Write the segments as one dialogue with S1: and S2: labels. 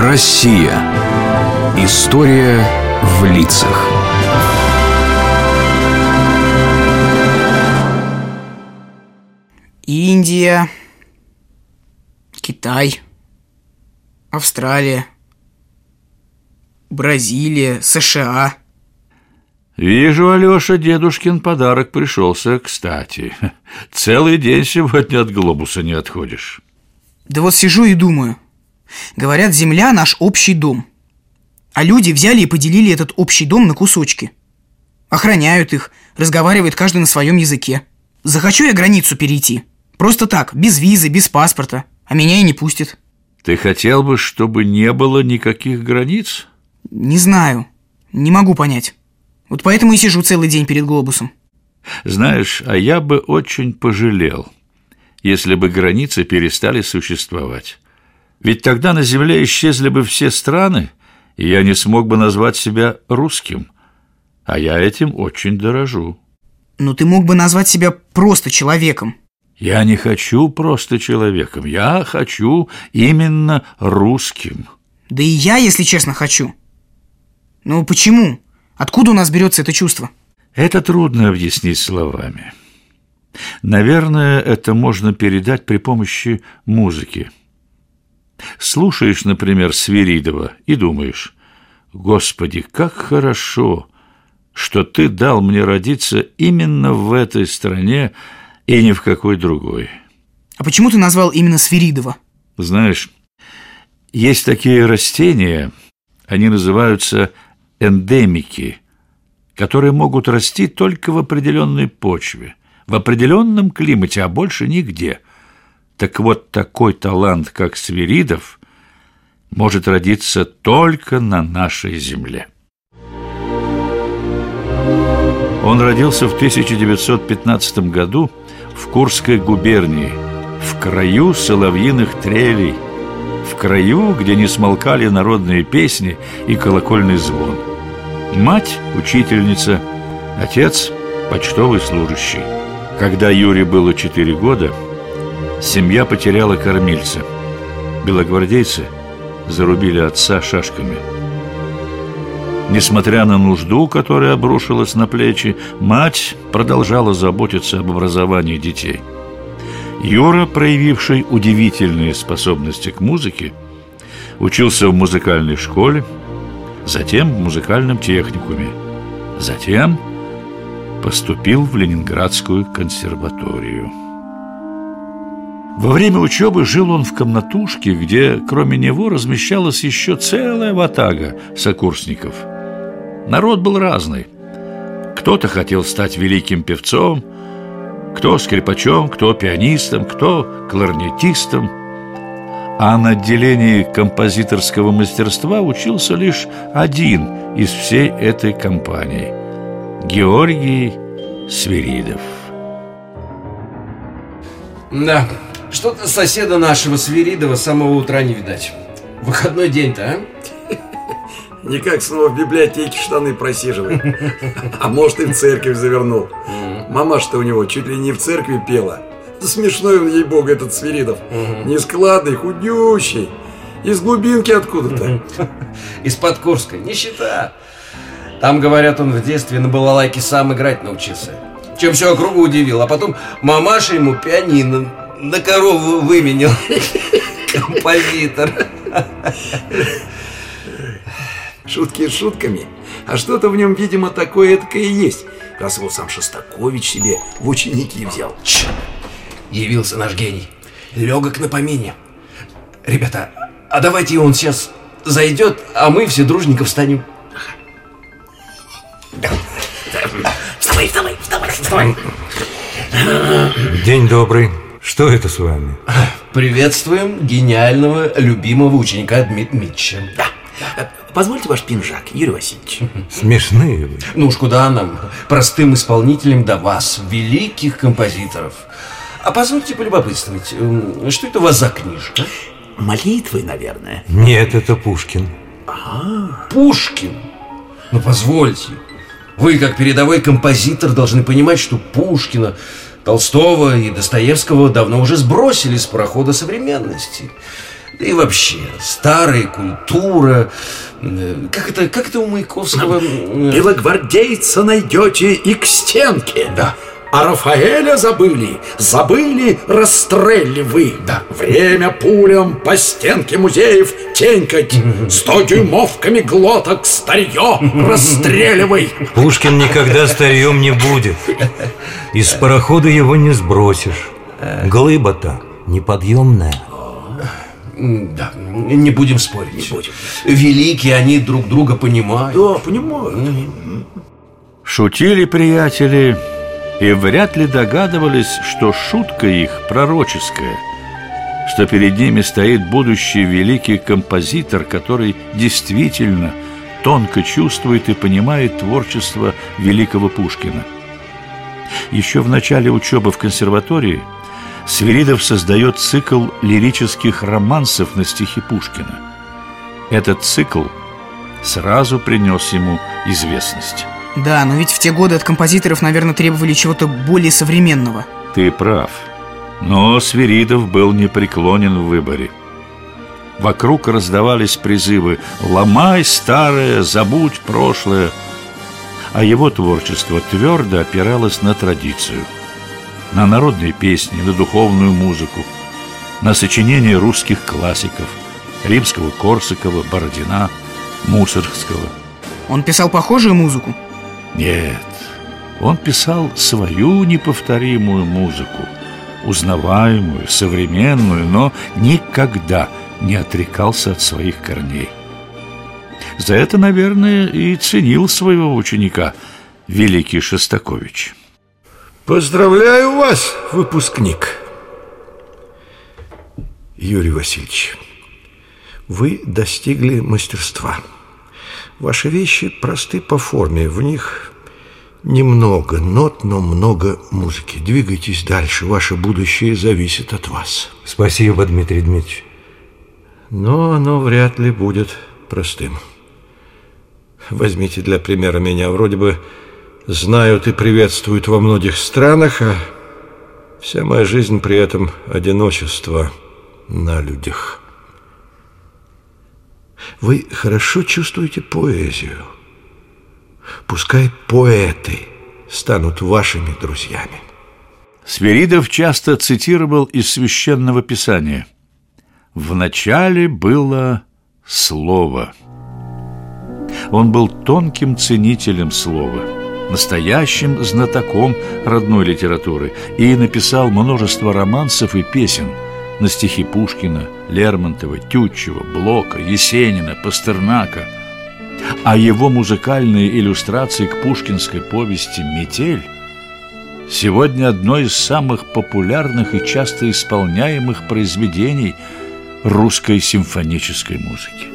S1: Россия. История в лицах.
S2: Индия, Китай, Австралия, Бразилия, США.
S3: Вижу, Алеша, дедушкин подарок пришелся кстати. Целый день сегодня от глобуса не отходишь.
S2: Да вот сижу и думаю. Говорят, Земля наш общий дом. А люди взяли и поделили этот общий дом на кусочки. Охраняют их, разговаривает каждый на своем языке. Захочу я границу перейти. Просто так, без визы, без паспорта. А меня и не пустят.
S3: Ты хотел бы, чтобы не было никаких границ?
S2: Не знаю. Не могу понять. Вот поэтому и сижу целый день перед глобусом.
S3: Знаешь, а я бы очень пожалел, если бы границы перестали существовать. Ведь тогда на Земле исчезли бы все страны, и я не смог бы назвать себя русским. А я этим очень дорожу.
S2: Но ты мог бы назвать себя просто человеком.
S3: Я не хочу просто человеком, я хочу именно русским.
S2: Да и я, если честно, хочу. Но почему? Откуда у нас берется это чувство?
S3: Это трудно объяснить словами. Наверное, это можно передать при помощи музыки. Слушаешь, например, Свиридова и думаешь, «Господи, как хорошо, что ты дал мне родиться именно в этой стране и ни в какой другой».
S2: А почему ты назвал именно Свиридова?
S3: Знаешь, есть такие растения, они называются эндемики, которые могут расти только в определенной почве, в определенном климате, а больше нигде. Так вот, такой талант, как Свиридов, может родиться только на нашей земле. Он родился в 1915 году в Курской губернии, в краю соловьиных трелей, в краю, где не смолкали народные песни и колокольный звон. Мать – учительница, отец – почтовый служащий. Когда Юре было четыре года, семья потеряла кормильца. Белогвардейцы зарубили отца шашками. Несмотря на нужду, которая обрушилась на плечи, мать продолжала заботиться об образовании детей. Юра, проявивший удивительные способности к музыке, учился в музыкальной школе, затем в музыкальном техникуме, затем поступил в Ленинградскую консерваторию. Во время учебы жил он в комнатушке, где кроме него размещалась еще целая ватага сокурсников. Народ был разный. Кто-то хотел стать великим певцом, кто скрипачом, кто пианистом, кто кларнетистом – а на отделении композиторского мастерства учился лишь один из всей этой компании – Георгий Свиридов.
S4: Да, что-то соседа нашего Свиридова с самого утра не видать. Выходной день-то, а?
S5: Никак снова в библиотеке штаны просиживает. А может и в церковь завернул. Мамаша-то у него чуть ли не в церкви пела. Смешной он, ей-богу, этот Свиридов. Нескладный, худющий. Из глубинки откуда-то.
S4: Из-под Курска. Нищета. Там, говорят, он в детстве на балалайке сам играть научился. Чем все округу удивил. А потом мамаша ему пианино на корову выменил. Композитор.
S5: Шутки шутками. А что-то в нем, видимо, такое это и есть. Раз его сам Шостакович себе в ученики взял.
S4: Черт явился наш гений. Легок на помине. Ребята, а давайте он сейчас зайдет, а мы все дружненько встанем.
S5: Вставай, вставай, вставай, вставай.
S6: День добрый. Что это с вами?
S4: Приветствуем гениального, любимого ученика Дмитрия Дмитрича.
S5: Да. Позвольте ваш пинжак, Юрий Васильевич.
S6: Смешные вы.
S4: Ну уж куда нам, простым исполнителям до вас, великих композиторов. А позвольте полюбопытствовать, что это у вас за книжка?
S5: Молитвы, наверное.
S6: Нет, это Пушкин.
S4: А, Пушкин? Ну, позвольте. Вы, как передовой композитор, должны понимать, что Пушкина Толстого и Достоевского давно уже сбросили с парохода современности. Да и вообще, старая культура... э, Как это, как это у Маяковского...
S5: Белогвардейца найдете и к стенке.
S4: Да.
S5: А Рафаэля забыли, забыли расстрелли вы.
S4: Да.
S5: Время пулям по стенке музеев тенькать, сто дюймовками глоток старье расстреливай.
S6: Пушкин никогда старьем не будет. Из парохода его не сбросишь. Глыба-то неподъемная.
S4: Да, не будем спорить. Не будем. Великие они друг друга понимают.
S5: Да, понимаю.
S3: Шутили приятели и вряд ли догадывались, что шутка их пророческая, что перед ними стоит будущий великий композитор, который действительно тонко чувствует и понимает творчество великого Пушкина. Еще в начале учебы в консерватории Свиридов создает цикл лирических романсов на стихи Пушкина. Этот цикл сразу принес ему известность.
S2: Да, но ведь в те годы от композиторов, наверное, требовали чего-то более современного.
S3: Ты прав. Но Свиридов был непреклонен в выборе. Вокруг раздавались призывы «Ломай старое, забудь прошлое». А его творчество твердо опиралось на традицию. На народные песни, на духовную музыку, на сочинения русских классиков Римского, Корсакова, Бородина, Мусоргского.
S2: Он писал похожую музыку.
S3: Нет, он писал свою неповторимую музыку, узнаваемую, современную, но никогда не отрекался от своих корней. За это, наверное, и ценил своего ученика великий Шостакович.
S7: Поздравляю вас, выпускник. Юрий Васильевич, вы достигли мастерства. Ваши вещи просты по форме, в них немного нот, но много музыки. Двигайтесь дальше, ваше будущее зависит от вас.
S6: Спасибо, Дмитрий Дмитриевич.
S7: Но оно вряд ли будет простым. Возьмите для примера меня. Вроде бы знают и приветствуют во многих странах, а вся моя жизнь при этом одиночество на людях. Вы хорошо чувствуете поэзию. Пускай поэты станут вашими друзьями.
S3: Свиридов часто цитировал из священного писания «В начале было слово». Он был тонким ценителем слова, настоящим знатоком родной литературы и написал множество романсов и песен на стихи Пушкина, Лермонтова, Тютчева, Блока, Есенина, Пастернака. А его музыкальные иллюстрации к пушкинской повести «Метель» сегодня одно из самых популярных и часто исполняемых произведений русской симфонической музыки.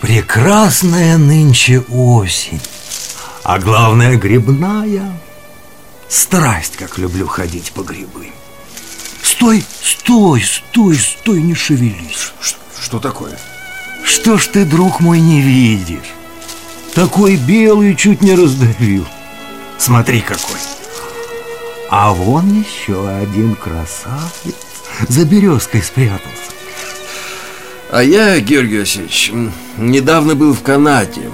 S6: Прекрасная нынче осень, а главное грибная. Страсть, как люблю ходить по грибы. Стой, стой, стой, стой, не шевелись.
S4: Что, что такое?
S6: Что ж ты, друг мой, не видишь? Такой белый чуть не раздавил. Смотри какой. А вон еще один красавец за березкой спрятался.
S4: А я, Георгий Васильевич, недавно был в Канаде.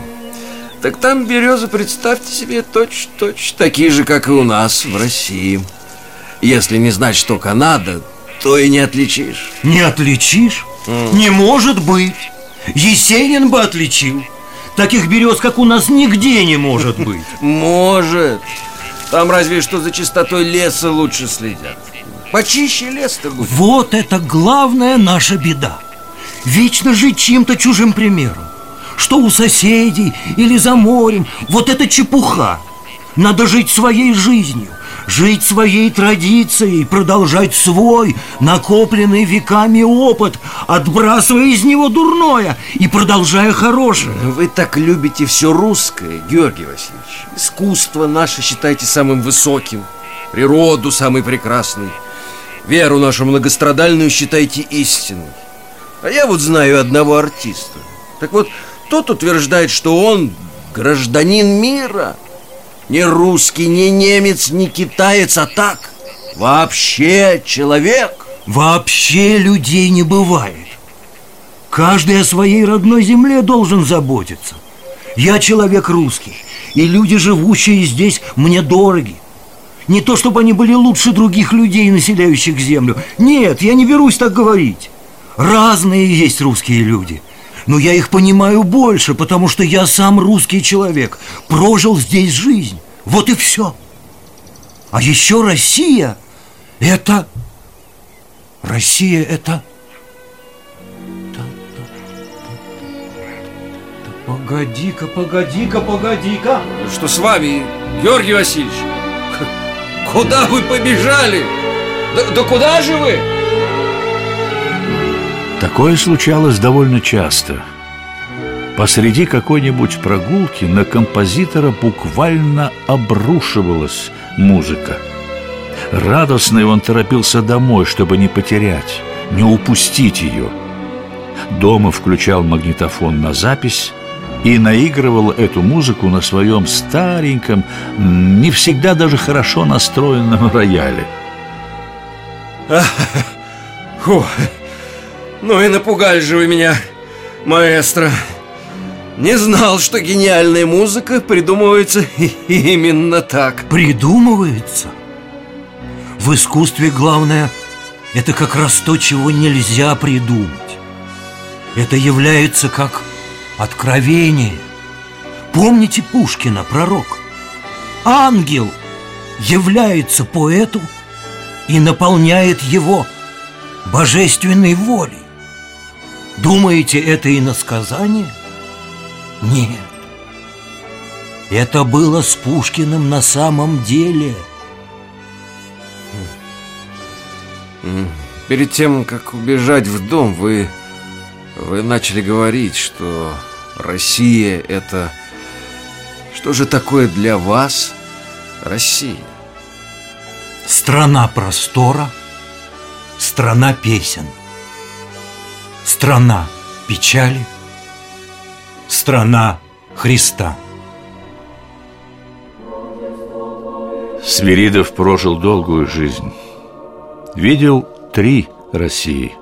S4: Так там березы, представьте себе, точь-точь такие же, как и у нас в России. Если не знать, что Канада, то и не отличишь.
S6: Не отличишь? Не может быть. Есенин бы отличил. Таких берез, как у нас, нигде не может быть.
S4: Может. Там разве что за чистотой леса лучше следят. Почище лес-то будет.
S6: Вот это главная наша беда. Вечно жить чьим-то чужим примером. Что у соседей или за морем, вот это чепуха. Надо жить своей жизнью, жить своей традицией, продолжать свой, накопленный веками опыт, отбрасывая из него дурное и продолжая хорошее.
S4: Вы так любите все русское, Георгий Васильевич. Искусство наше считайте самым высоким, природу самой прекрасной, веру нашу многострадальную считайте истинной. А я вот знаю одного артиста. Так вот, тот утверждает, что он гражданин мира.
S8: Не русский, не немец, не китаец, а так Вообще человек.
S6: Вообще людей не бывает. Каждый о своей родной земле должен заботиться. Я человек русский И люди, живущие здесь, мне дороги. Не то, чтобы они были лучше других людей, населяющих землю. Нет, я не берусь так говорить. Разные есть русские люди но я их понимаю больше, потому что я сам русский человек Прожил здесь жизнь Вот и все А еще Россия Это Россия это Погоди-ка, погоди-ка, погоди-ка
S4: Что с вами, Георгий Васильевич? Куда вы побежали? Да, да куда же вы?
S3: Такое случалось довольно часто. Посреди какой-нибудь прогулки на композитора буквально обрушивалась музыка. Радостный он торопился домой, чтобы не потерять, не упустить ее. Дома включал магнитофон на запись и наигрывал эту музыку на своем стареньком, не всегда даже хорошо настроенном рояле.
S4: Фу. Ну и напугали же вы меня, маэстро. Не знал, что гениальная музыка придумывается именно так.
S6: Придумывается? В искусстве главное – это как раз то, чего нельзя придумать. Это является как откровение. Помните Пушкина, пророк? Ангел является поэту и наполняет его божественной волей. Думаете, это иносказание? Нет. Это было с Пушкиным на самом деле.
S4: Перед тем, как убежать в дом, вы, вы начали говорить, что Россия это... Что же такое для вас Россия?
S6: Страна простора, страна песен – Страна печали, страна Христа.
S3: Свиридов прожил долгую жизнь. Видел три России.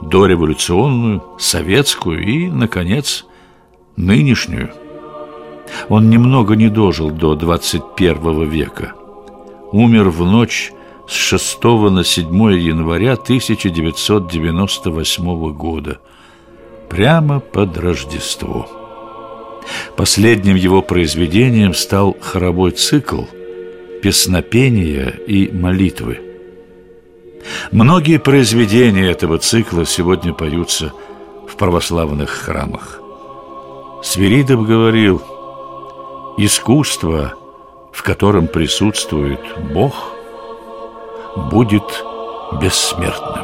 S3: Дореволюционную, советскую и, наконец, нынешнюю. Он немного не дожил до 21 века. Умер в ночь с 6 на 7 января 1998 года, прямо под Рождество. Последним его произведением стал хоровой цикл «Песнопения и молитвы». Многие произведения этого цикла сегодня поются в православных храмах. Свиридов говорил, искусство, в котором присутствует Бог – будет бессмертным.